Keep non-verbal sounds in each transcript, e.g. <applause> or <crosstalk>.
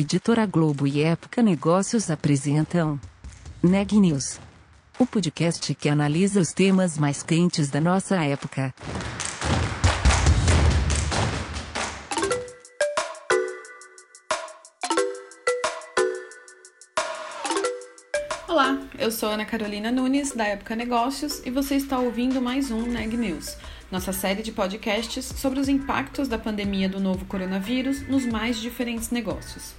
Editora Globo e Época Negócios apresentam Neg News, o podcast que analisa os temas mais quentes da nossa época. Olá, eu sou Ana Carolina Nunes, da Época Negócios, e você está ouvindo mais um Neg News, nossa série de podcasts sobre os impactos da pandemia do novo coronavírus nos mais diferentes negócios.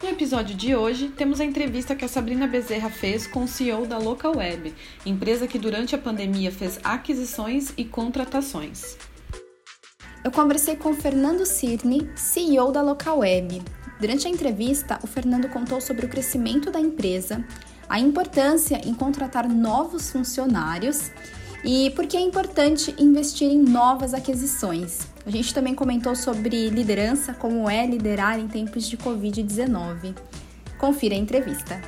No episódio de hoje, temos a entrevista que a Sabrina Bezerra fez com o CEO da Local Web, empresa que durante a pandemia fez aquisições e contratações. Eu conversei com o Fernando Cirne, CEO da Local Web. Durante a entrevista, o Fernando contou sobre o crescimento da empresa, a importância em contratar novos funcionários e por que é importante investir em novas aquisições. A gente também comentou sobre liderança, como é liderar em tempos de Covid-19. Confira a entrevista.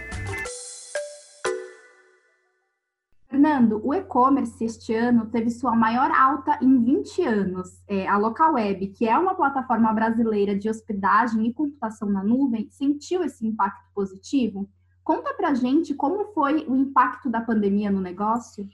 Fernando, o e-commerce este ano teve sua maior alta em 20 anos. É, a LocalWeb, que é uma plataforma brasileira de hospedagem e computação na nuvem, sentiu esse impacto positivo? Conta pra gente como foi o impacto da pandemia no negócio.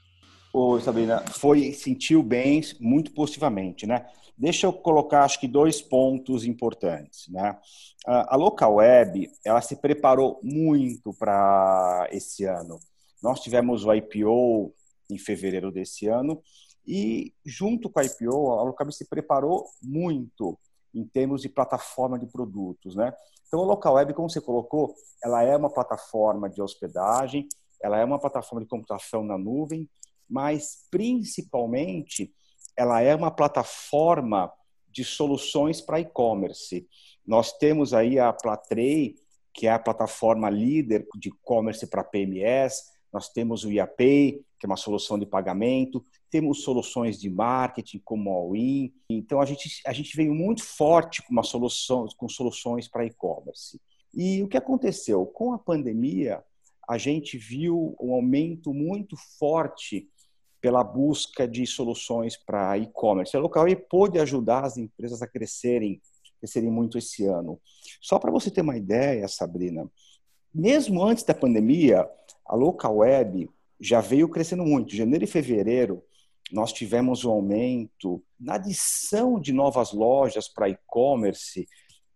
Oi, Sabrina, foi, sentiu bem, muito positivamente, né? Deixa eu colocar, acho que, dois pontos importantes, né? A Local Web, ela se preparou muito para esse ano. Nós tivemos o IPO em fevereiro desse ano e, junto com a IPO, a Local Web se preparou muito em termos de plataforma de produtos, né? Então, a Local Web, como você colocou, ela é uma plataforma de hospedagem, ela é uma plataforma de computação na nuvem, mas principalmente ela é uma plataforma de soluções para e-commerce. Nós temos aí a Platrei, que é a plataforma líder de e-commerce para PMS, nós temos o IAPay, que é uma solução de pagamento, temos soluções de marketing como a All-in. Então a gente a gente veio muito forte com uma solução com soluções para e-commerce. E o que aconteceu com a pandemia? A gente viu um aumento muito forte pela busca de soluções para e-commerce. A Local e pôde ajudar as empresas a crescerem, crescerem muito esse ano. Só para você ter uma ideia, Sabrina, mesmo antes da pandemia, a Local Web já veio crescendo muito. Janeiro e fevereiro, nós tivemos um aumento na adição de novas lojas para e-commerce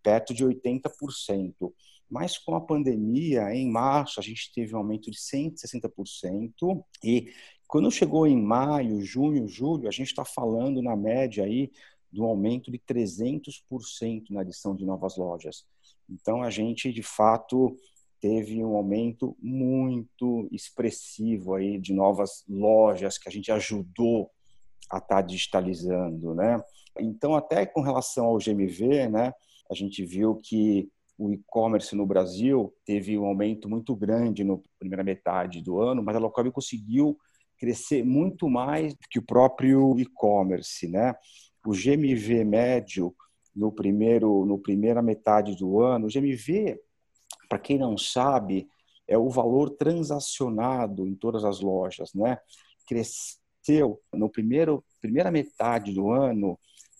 perto de 80%. Mas com a pandemia, em março, a gente teve um aumento de 160%. E quando chegou em maio, junho, julho, a gente está falando na média aí do aumento de 300% na adição de novas lojas. Então a gente de fato teve um aumento muito expressivo aí de novas lojas que a gente ajudou a estar tá digitalizando, né? Então até com relação ao GMV, né, a gente viu que o e-commerce no Brasil teve um aumento muito grande na primeira metade do ano, mas a Localweb conseguiu crescer muito mais que o próprio e-commerce, né? O GMV médio no primeiro no primeira metade do ano, o GMV, para quem não sabe, é o valor transacionado em todas as lojas, né? Cresceu no primeiro primeira metade do ano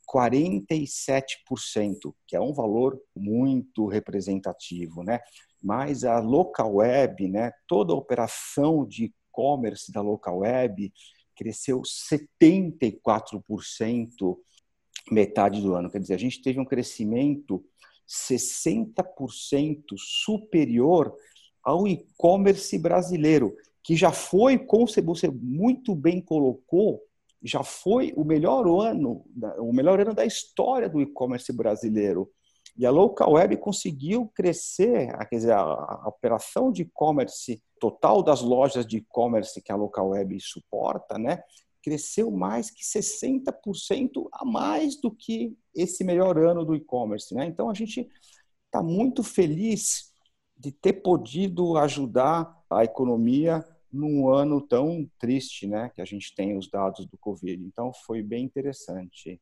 47%, que é um valor muito representativo, né? Mas a local web, né, toda a operação de e-commerce da local web cresceu 74% metade do ano. Quer dizer, a gente teve um crescimento 60% superior ao e-commerce brasileiro, que já foi, como você muito bem colocou, já foi o melhor ano, o melhor ano da história do e-commerce brasileiro. E a local web conseguiu crescer, quer dizer, a, a operação de e-commerce total das lojas de e-commerce que a local web suporta, né, cresceu mais que 60% a mais do que esse melhor ano do e-commerce, né? Então a gente está muito feliz de ter podido ajudar a economia num ano tão triste, né, que a gente tem os dados do Covid. Então foi bem interessante.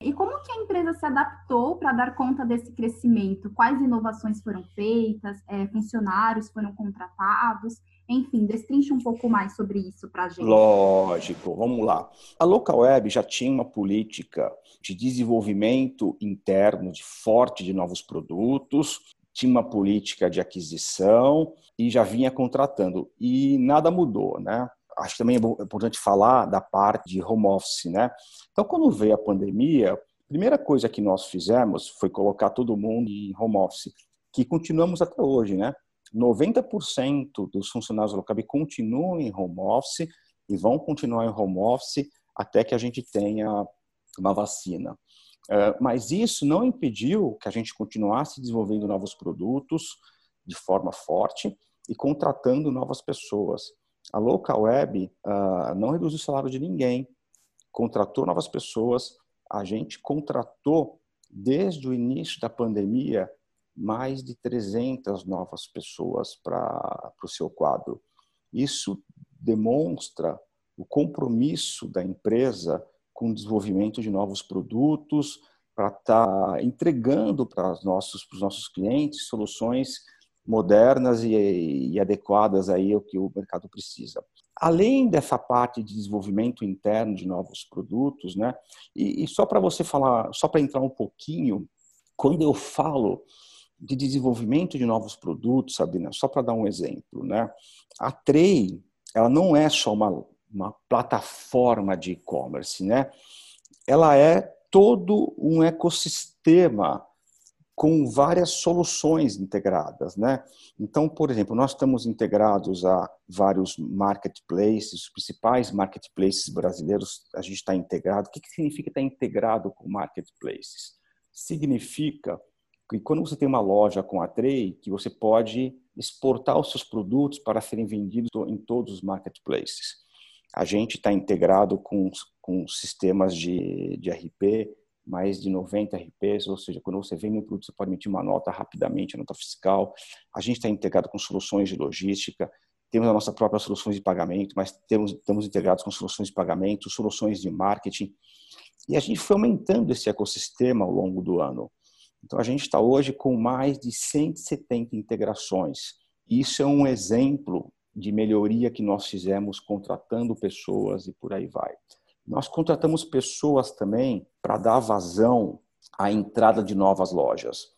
E como que a empresa se adaptou para dar conta desse crescimento? Quais inovações foram feitas? É, funcionários foram contratados? Enfim, destrinche um pouco mais sobre isso para a gente. Lógico, vamos lá. A Local Web já tinha uma política de desenvolvimento interno de forte de novos produtos, tinha uma política de aquisição e já vinha contratando. E nada mudou, né? Acho que também é importante falar da parte de home office, né? Então, quando veio a pandemia, a primeira coisa que nós fizemos foi colocar todo mundo em home office, que continuamos até hoje, né? 90% dos funcionários do Locab continuam em home office e vão continuar em home office até que a gente tenha uma vacina. É, mas isso não impediu que a gente continuasse desenvolvendo novos produtos de forma forte e contratando novas pessoas. A Local Web uh, não reduziu o salário de ninguém, contratou novas pessoas. A gente contratou, desde o início da pandemia, mais de 300 novas pessoas para o seu quadro. Isso demonstra o compromisso da empresa com o desenvolvimento de novos produtos, para estar tá entregando para os nossos, nossos clientes soluções modernas e, e, adequadas aí ao que o mercado precisa. Além dessa parte de desenvolvimento interno de novos produtos, né? E, e só para você falar, só para entrar um pouquinho, quando eu falo de desenvolvimento de novos produtos, Sabrina, só para dar um exemplo, né? A Trey, ela não é só uma uma plataforma de e-commerce, né? Ela é todo um ecossistema com várias soluções integradas, né? Então, por exemplo, nós estamos integrados a vários marketplaces, os principais marketplaces brasileiros, a gente está integrado. O que, que significa estar integrado com marketplaces? Significa que quando você tem uma loja com a Trey, que você pode exportar os seus produtos para serem vendidos em todos os marketplaces. A gente está integrado com, com sistemas de, de RP, mais de 90 RPs, ou seja, quando você vende um produto, você pode emitir uma nota rapidamente, a nota fiscal. A gente está integrado com soluções de logística, temos a nossa própria soluções de pagamento, mas temos, estamos integrados com soluções de pagamento, soluções de marketing. E a gente foi aumentando esse ecossistema ao longo do ano. Então, a gente está hoje com mais de 170 integrações. Isso é um exemplo de melhoria que nós fizemos contratando pessoas e por aí vai. Nós contratamos pessoas também para dar vazão à entrada de novas lojas.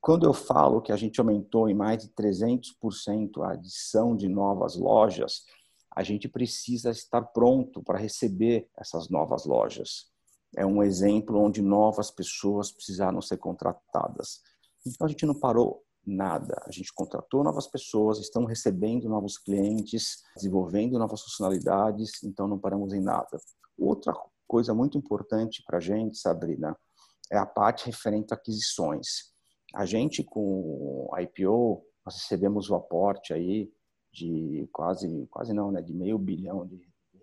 Quando eu falo que a gente aumentou em mais de 300% a adição de novas lojas, a gente precisa estar pronto para receber essas novas lojas. É um exemplo onde novas pessoas precisaram ser contratadas. Então a gente não parou nada. A gente contratou novas pessoas, estamos recebendo novos clientes, desenvolvendo novas funcionalidades, então não paramos em nada. Outra coisa muito importante para a gente, Sabrina, é a parte referente a aquisições. A gente, com a IPO, nós recebemos o aporte aí de quase, quase não, né, de meio bilhão de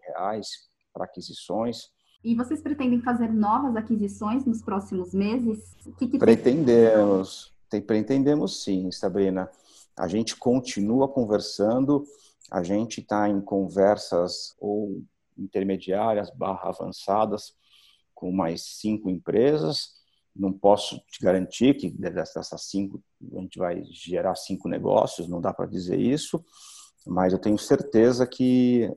reais para aquisições. E vocês pretendem fazer novas aquisições nos próximos meses? Que que Pretendemos pretendemos sim, Sabrina. A gente continua conversando, a gente está em conversas ou intermediárias barra avançadas com mais cinco empresas. Não posso te garantir que dessas cinco a gente vai gerar cinco negócios, não dá para dizer isso, mas eu tenho certeza que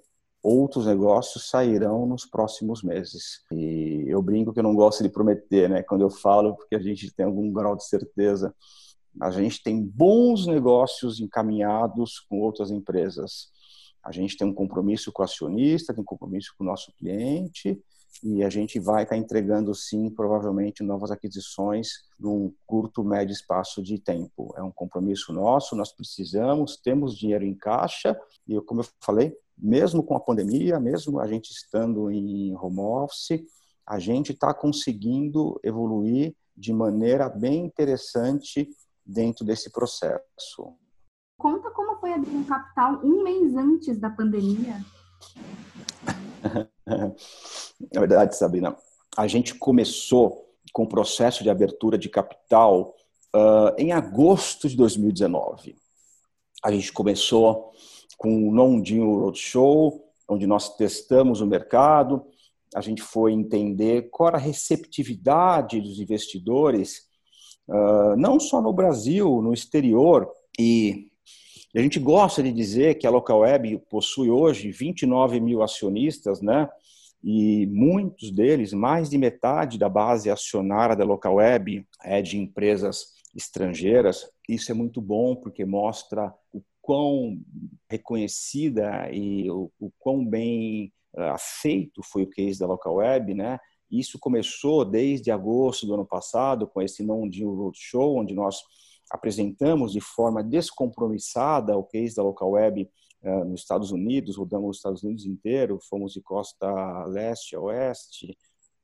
outros negócios sairão nos próximos meses. E eu brinco que eu não gosto de prometer, né? Quando eu falo, porque a gente tem algum grau de certeza. A gente tem bons negócios encaminhados com outras empresas. A gente tem um compromisso com o acionista, tem um compromisso com o nosso cliente e a gente vai estar entregando sim, provavelmente, novas aquisições num curto, médio espaço de tempo. É um compromisso nosso, nós precisamos, temos dinheiro em caixa e, como eu falei, mesmo com a pandemia, mesmo a gente estando em home office, a gente está conseguindo evoluir de maneira bem interessante dentro desse processo. Conta como abrir um capital um mês antes da pandemia. <laughs> Na verdade, Sabrina, a gente começou com o processo de abertura de capital uh, em agosto de 2019. A gente começou com o Non-Deal Roadshow, onde nós testamos o mercado, a gente foi entender qual era a receptividade dos investidores, uh, não só no Brasil, no exterior, e a gente gosta de dizer que a Local Web possui hoje 29 mil acionistas, né? E muitos deles, mais de metade da base acionária da Local Web é de empresas estrangeiras. Isso é muito bom porque mostra o quão reconhecida e o, o quão bem uh, aceito foi o case da Local Web, né? Isso começou desde agosto do ano passado com esse Non-Deal Roadshow, onde nós apresentamos de forma descompromissada o case da Local Web uh, nos Estados Unidos, rodamos os Estados Unidos inteiro, fomos de costa leste a oeste,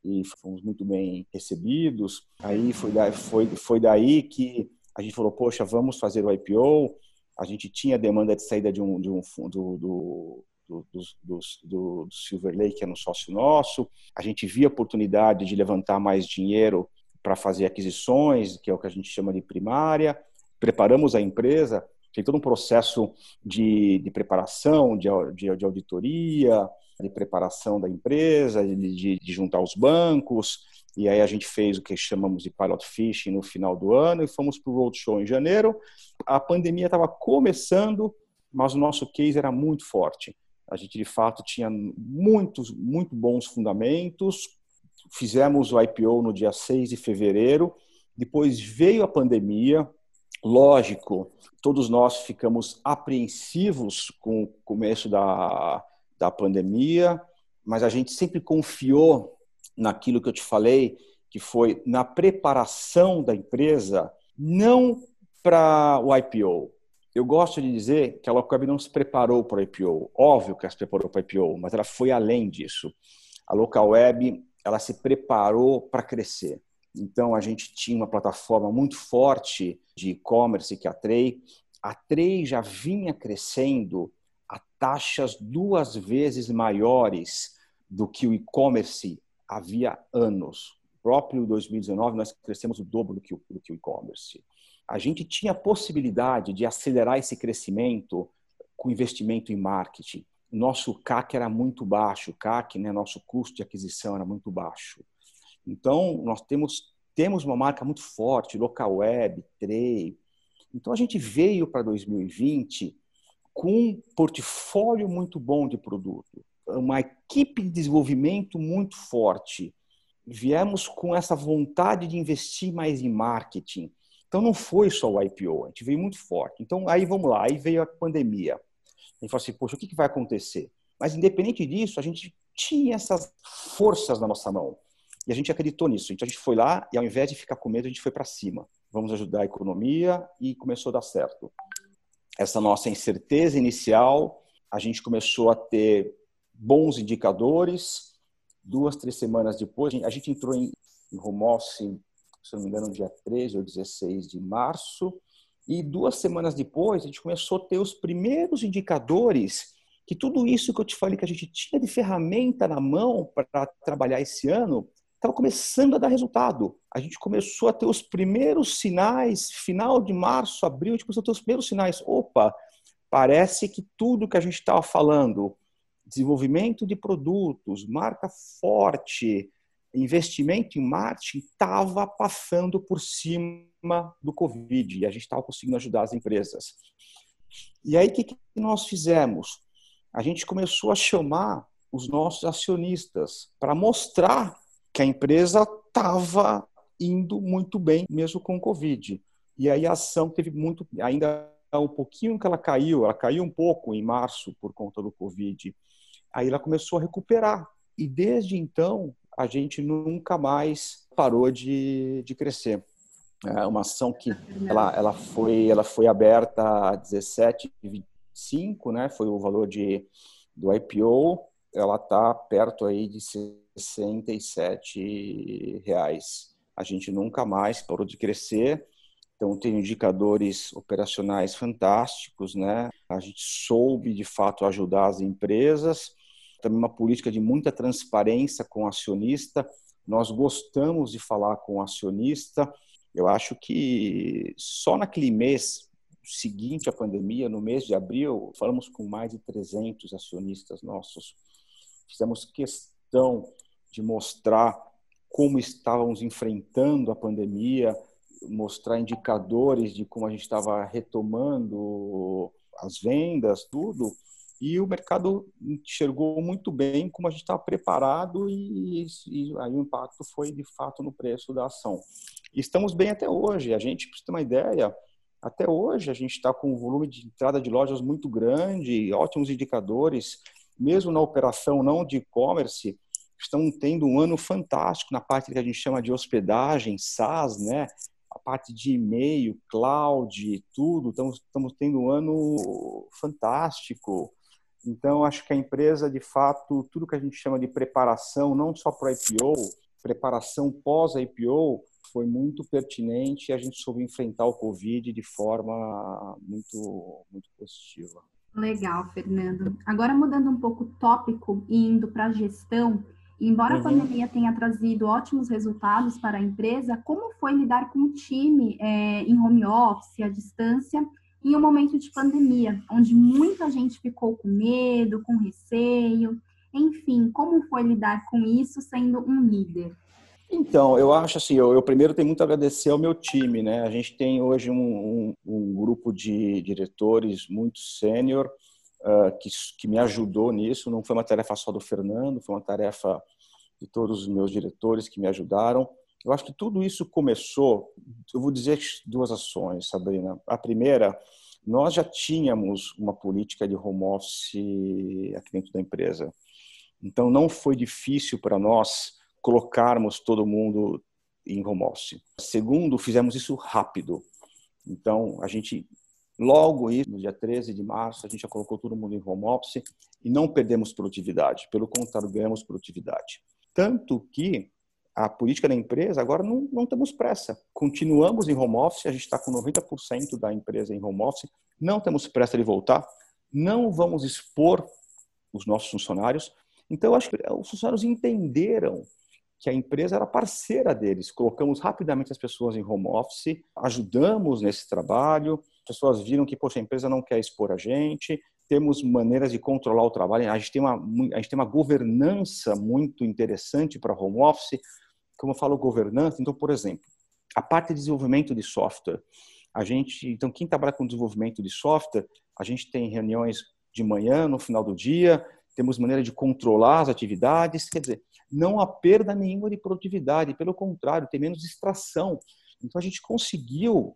e fomos muito bem recebidos. Aí foi daí, foi, foi daí que a gente falou, poxa, vamos fazer o IPO. A gente tinha demanda de saída de um, de um do, do, do, do, do, Silver Lake, que é um sócio nosso. A gente via oportunidade de levantar mais dinheiro para fazer aquisições, que é o que a gente chama de primária. Preparamos a empresa, tem todo um processo de, de preparação, de, de, de auditoria, de preparação da empresa, de, de, juntar os bancos, e aí a gente fez o que chamamos de pilot fishing no final do ano e fomos para o roadshow em janeiro. A pandemia estava começando, mas o nosso case era muito forte. A gente de fato tinha muitos, muito bons fundamentos. Fizemos o IPO no dia 6 de fevereiro. Depois veio a pandemia. Lógico, todos nós ficamos apreensivos com o começo da, da pandemia, mas a gente sempre confiou naquilo que eu te falei, que foi na preparação da empresa, não para o IPO. Eu gosto de dizer que a Locweb não se preparou para o IPO. Óbvio que ela se preparou para o IPO, mas ela foi além disso. A Localweb ela se preparou para crescer. Então a gente tinha uma plataforma muito forte de e-commerce que é a Trey. A Trey já vinha crescendo a taxas duas vezes maiores do que o e-commerce havia anos. Próprio 2019 nós crescemos o dobro do que o, do que o e-commerce. A gente tinha a possibilidade de acelerar esse crescimento com investimento em marketing. Nosso CAC era muito baixo, o CAC, né, nosso custo de aquisição era muito baixo. Então, nós temos, temos uma marca muito forte, local web, Trey. Então, a gente veio para 2020 com um portfólio muito bom de produto, uma equipe de desenvolvimento muito forte. Viemos com essa vontade de investir mais em marketing. Então não foi só o IPO, a gente veio muito forte. Então aí vamos lá, aí veio a pandemia. A gente falou assim, poxa, o que vai acontecer? Mas independente disso, a gente tinha essas forças na nossa mão. E a gente acreditou nisso. Então a gente foi lá e ao invés de ficar com medo, a gente foi para cima. Vamos ajudar a economia e começou a dar certo essa nossa incerteza inicial, a gente começou a ter bons indicadores. Duas, três semanas depois, a gente entrou em, home office, se não me engano, dia 13 ou 16 de março. E duas semanas depois, a gente começou a ter os primeiros indicadores que tudo isso que eu te falei que a gente tinha de ferramenta na mão para trabalhar esse ano estava começando a dar resultado. A gente começou a ter os primeiros sinais, final de março, abril, a gente começou a ter os primeiros sinais. Opa, parece que tudo que a gente estava falando, desenvolvimento de produtos, marca forte, investimento em marketing, estava passando por cima do Covid e a gente estava conseguindo ajudar as empresas. E aí, o que, que nós fizemos? A gente começou a chamar os nossos acionistas para mostrar que a empresa estava indo muito bem, mesmo com o Covid. E aí a ação teve muito, ainda um pouquinho que ela caiu, ela caiu um pouco em março por conta do Covid. Aí ela começou a recuperar. E desde então, a gente nunca mais parou de, de crescer. É uma ação que ela, ela, foi, ela foi aberta a 17,25, né? foi o valor de, do IPO. Ela está perto aí de 67 reais. A gente nunca mais parou de crescer. Então tem indicadores operacionais fantásticos, né? A gente soube de fato ajudar as empresas. Também uma política de muita transparência com o acionista. Nós gostamos de falar com o acionista. Eu acho que só naquele mês seguinte à pandemia, no mês de abril, falamos com mais de 300 acionistas nossos. Fizemos questão de mostrar como estávamos enfrentando a pandemia, mostrar indicadores de como a gente estava retomando as vendas, tudo. E o mercado enxergou muito bem como a gente estava preparado e, e, aí o impacto foi de fato no preço da ação. estamos bem até hoje. A gente, para ter uma ideia, até hoje a gente está com um volume de entrada de lojas muito grande, ótimos indicadores, mesmo na operação não de e-commerce, estão tendo um ano fantástico na parte que a gente chama de hospedagem, SaaS, né? A parte de e-mail, cloud, tudo, estamos, estamos tendo um ano fantástico. Então, acho que a empresa, de fato, tudo que a gente chama de preparação, não só para IPO, preparação pós-IPO, foi muito pertinente e a gente soube enfrentar o Covid de forma muito, muito positiva. Legal, Fernando. Agora mudando um pouco o tópico e indo para a gestão, embora uhum. a pandemia tenha trazido ótimos resultados para a empresa, como foi lidar com o time é, em home office, à distância, em um momento de pandemia, onde muita gente ficou com medo, com receio, enfim, como foi lidar com isso sendo um líder? Então, eu acho assim, eu, eu, primeiro tenho muito a agradecer ao meu time, né? A gente tem hoje um, um, um grupo de diretores muito sênior uh, que, que me ajudou nisso. Não foi uma tarefa só do Fernando, foi uma tarefa de todos os meus diretores que me ajudaram. Eu acho que tudo isso começou, eu vou dizer duas ações, Sabrina. A primeira, nós já tínhamos uma política de home office aqui dentro da empresa. Então, não foi difícil para nós colocarmos todo mundo em home office. Segundo, fizemos isso rápido. Então, a gente, logo isso, no dia 13 de março, a gente já colocou todo mundo em home office e não perdemos produtividade. Pelo contrário, ganhamos produtividade. Tanto que a política da empresa, agora não, não temos pressa. Continuamos em home office, a gente está com 90% da empresa em home office, não temos pressa de voltar, não vamos expor os nossos funcionários. Então, acho que os funcionários entenderam que a empresa era parceira deles. Colocamos rapidamente as pessoas em home office, ajudamos nesse trabalho, as pessoas viram que, poxa, a empresa não quer expor a gente, temos maneiras de controlar o trabalho, a gente tem uma, a gente tem uma governança muito interessante para home office. Como eu falo governança, então, por exemplo, a parte de desenvolvimento de software, a gente, então, quem trabalha com desenvolvimento de software, a gente tem reuniões de manhã, no final do dia, temos maneira de controlar as atividades, quer dizer, não há perda nenhuma de produtividade, pelo contrário, tem menos extração. Então a gente conseguiu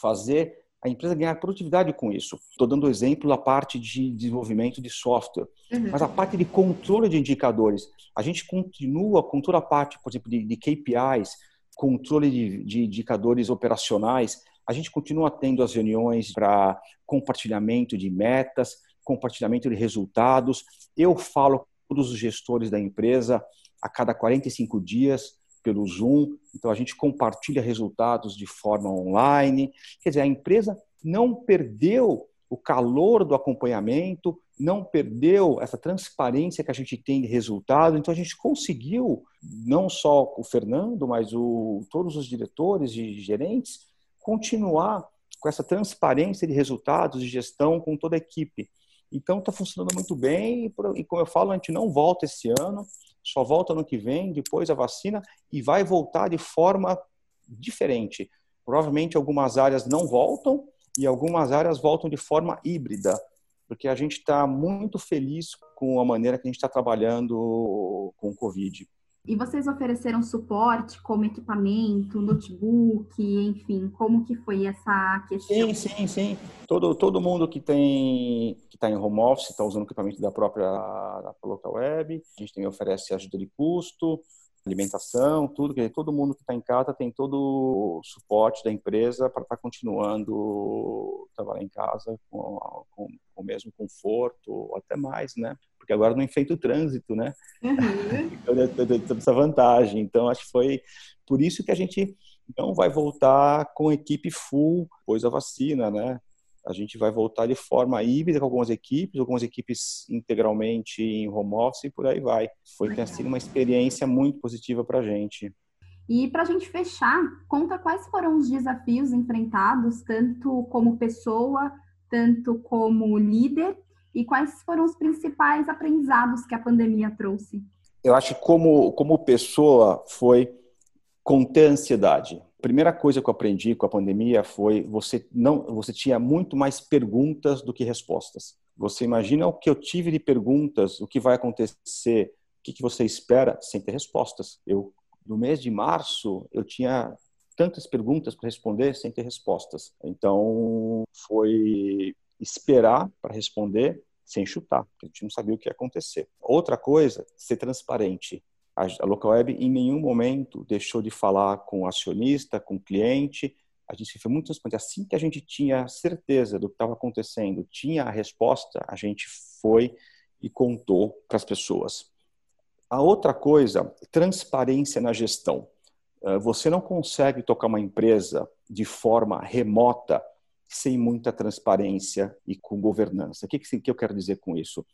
fazer a empresa ganhar produtividade com isso. Estou dando exemplo da parte de desenvolvimento de software, uhum. mas a parte de controle de indicadores, a gente continua com toda a parte, por exemplo, de, de KPIs, controle de, de indicadores operacionais, a gente continua tendo as reuniões para compartilhamento de metas, compartilhamento de resultados. Eu falo com todos os gestores da empresa a cada 45 dias pelo Zoom, então a gente compartilha resultados de forma online. Quer dizer, a empresa não perdeu o calor do acompanhamento, não perdeu essa transparência que a gente tem de resultado. Então a gente conseguiu, não só o Fernando, mas o, todos os diretores e gerentes, continuar com essa transparência de resultados de gestão com toda a equipe. Então está funcionando muito bem e, como eu falo, a gente não volta esse ano, só volta no que vem, depois a vacina e vai voltar de forma diferente. Provavelmente algumas áreas não voltam e algumas áreas voltam de forma híbrida, porque a gente está muito feliz com a maneira que a gente está trabalhando com o Covid. E vocês ofereceram suporte como equipamento, notebook, enfim, como que foi essa questão? Sim, sim, sim. Todo, todo mundo que tem que está em home office está usando equipamento da própria da local web. A gente tem oferece ajuda de custo, alimentação, tudo que todo mundo que está em casa tem todo o suporte da empresa para estar tá continuando trabalhar em casa com, com, com o mesmo conforto, até mais, né? Porque agora não enfrenta o trânsito, né? Uhum. <laughs> então, essa vantagem. Então, acho que foi por isso que a gente não vai voltar com equipe full depois da vacina, né? A gente vai voltar de forma híbrida com algumas equipes, algumas equipes integralmente em home office e por aí vai. Foi tem sido uma experiência muito positiva para a gente. E para a gente fechar, conta quais foram os desafios enfrentados, tanto como pessoa, tanto como líder, e quais foram os principais aprendizados que a pandemia trouxe? Eu acho que como, como pessoa foi conter a ansiedade. Primeira coisa que eu aprendi com a pandemia foi você não você tinha muito mais perguntas do que respostas. Você imagina o que eu tive de perguntas, o que vai acontecer, o que, que você espera, sem ter respostas. Eu no mês de março eu tinha tantas perguntas para responder sem ter respostas. Então, foi esperar para responder sem chutar, porque a gente não sabia o que ia acontecer. Outra coisa, ser transparente. A, a Local Web em nenhum momento deixou de falar com o acionista, com o cliente. A gente foi muito transparente. Assim que a gente tinha certeza do que estava acontecendo, tinha a resposta, a gente foi e contou para as pessoas. A outra coisa, transparência na gestão. Eh, você não consegue tocar uma empresa de forma remota sem muita transparência e com governança. O que, que eu quero dizer com isso?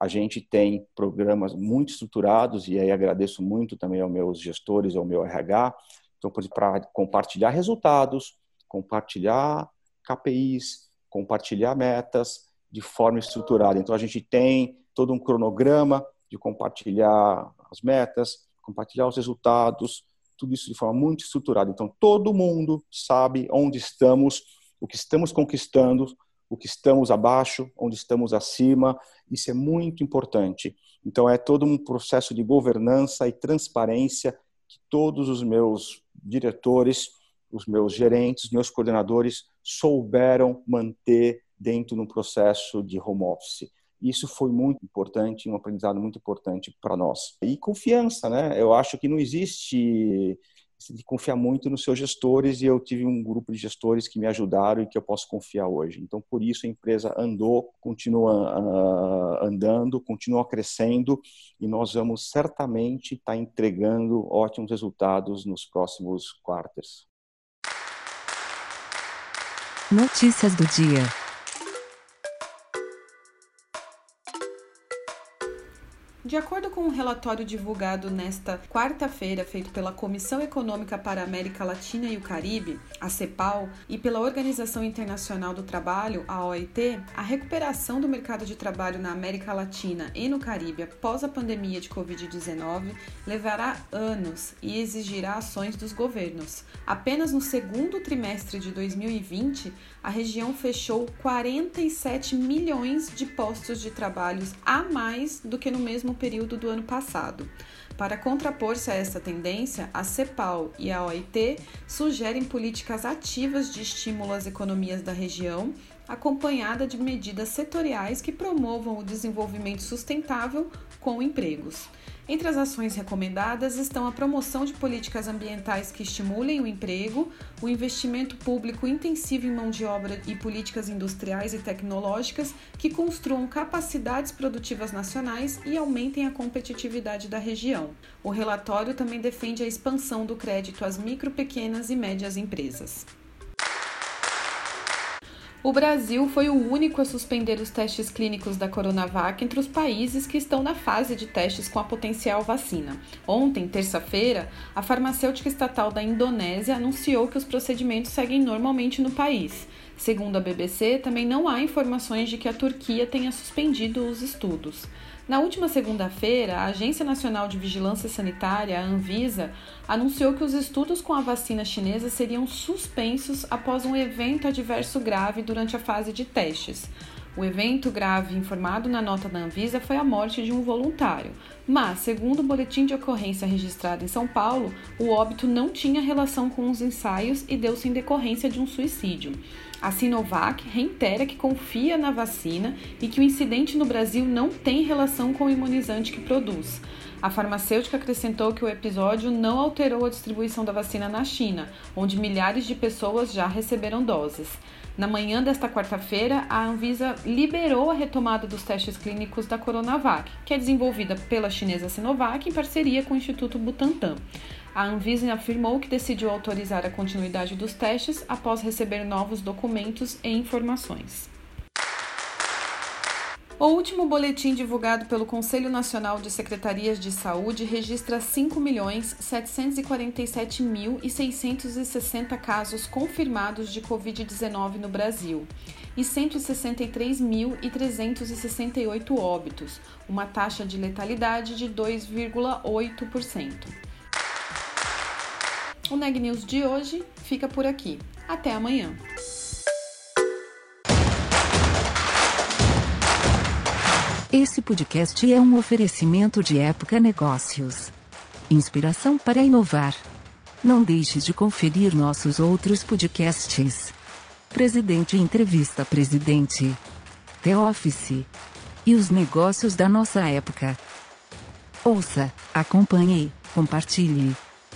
A gente tem programas muito estruturados, e aí agradeço muito também aos meus gestores, ao meu RH, então, para compartilhar resultados, compartilhar KPIs, compartilhar metas de forma estruturada. Então, a gente tem todo um cronograma de compartilhar as metas, compartilhar os resultados, tudo isso de forma muito estruturada. Então, todo mundo sabe onde estamos o que estamos conquistando, o que estamos abaixo, onde estamos acima. Isso é muito importante. Então, é todo um processo de governança e transparência que todos os meus diretores, os meus gerentes, meus coordenadores souberam manter dentro de um processo de home office. Isso foi muito importante, um aprendizado muito importante para nós. E confiança, né? Eu acho que não existe que confiar muito nos seus gestores e eu tive um grupo de gestores que me ajudaram e que eu posso confiar hoje. Então, por isso a empresa andou, continua uh, andando, continua crescendo e nós vamos certamente estar tá entregando ótimos resultados nos próximos quartos. Notícias do dia. De acordo com um relatório divulgado nesta quarta-feira, feito pela Comissão Econômica para a América Latina e o Caribe, a CEPAL, e pela Organização Internacional do Trabalho, a OIT, a recuperação do mercado de trabalho na América Latina e no Caribe após a pandemia de Covid-19 levará anos e exigirá ações dos governos. Apenas no segundo trimestre de 2020, a região fechou 47 milhões de postos de trabalho a mais do que no mesmo período do ano passado. Para contrapor-se a essa tendência, a CEPAL e a OIT sugerem políticas ativas de estímulo às economias da região, acompanhada de medidas setoriais que promovam o desenvolvimento sustentável com empregos. Entre as ações recomendadas estão a promoção de políticas ambientais que estimulem o emprego, o investimento público intensivo em mão de obra e políticas industriais e tecnológicas que construam capacidades produtivas nacionais e aumentem a competitividade da região. O relatório também defende a expansão do crédito às micro, pequenas e médias empresas. O Brasil foi o único a suspender os testes clínicos da Coronavac entre os países que estão na fase de testes com a potencial vacina. Ontem, terça-feira, a farmacêutica estatal da Indonésia anunciou que os procedimentos seguem normalmente no país. Segundo a BBC, também não há informações de que a Turquia tenha suspendido os estudos. Na última segunda-feira, a Agência Nacional de Vigilância Sanitária, a Anvisa, anunciou que os estudos com a vacina chinesa seriam suspensos após um evento adverso grave durante a fase de testes. O evento grave informado na nota da Anvisa foi a morte de um voluntário, mas, segundo o boletim de ocorrência registrado em São Paulo, o óbito não tinha relação com os ensaios e deu-se em decorrência de um suicídio. A Sinovac reitera que confia na vacina e que o incidente no Brasil não tem relação com o imunizante que produz. A farmacêutica acrescentou que o episódio não alterou a distribuição da vacina na China, onde milhares de pessoas já receberam doses. Na manhã desta quarta-feira, a Anvisa liberou a retomada dos testes clínicos da Coronavac, que é desenvolvida pela chinesa Sinovac em parceria com o Instituto Butantan. A Anvisa afirmou que decidiu autorizar a continuidade dos testes após receber novos documentos e informações. O último boletim divulgado pelo Conselho Nacional de Secretarias de Saúde registra 5.747.660 casos confirmados de Covid-19 no Brasil e 163.368 óbitos, uma taxa de letalidade de 2,8%. O Neg News de hoje fica por aqui. Até amanhã. Esse podcast é um oferecimento de Época Negócios. Inspiração para inovar. Não deixe de conferir nossos outros podcasts. Presidente Entrevista Presidente. The Office. E os negócios da nossa época. Ouça, acompanhe, compartilhe.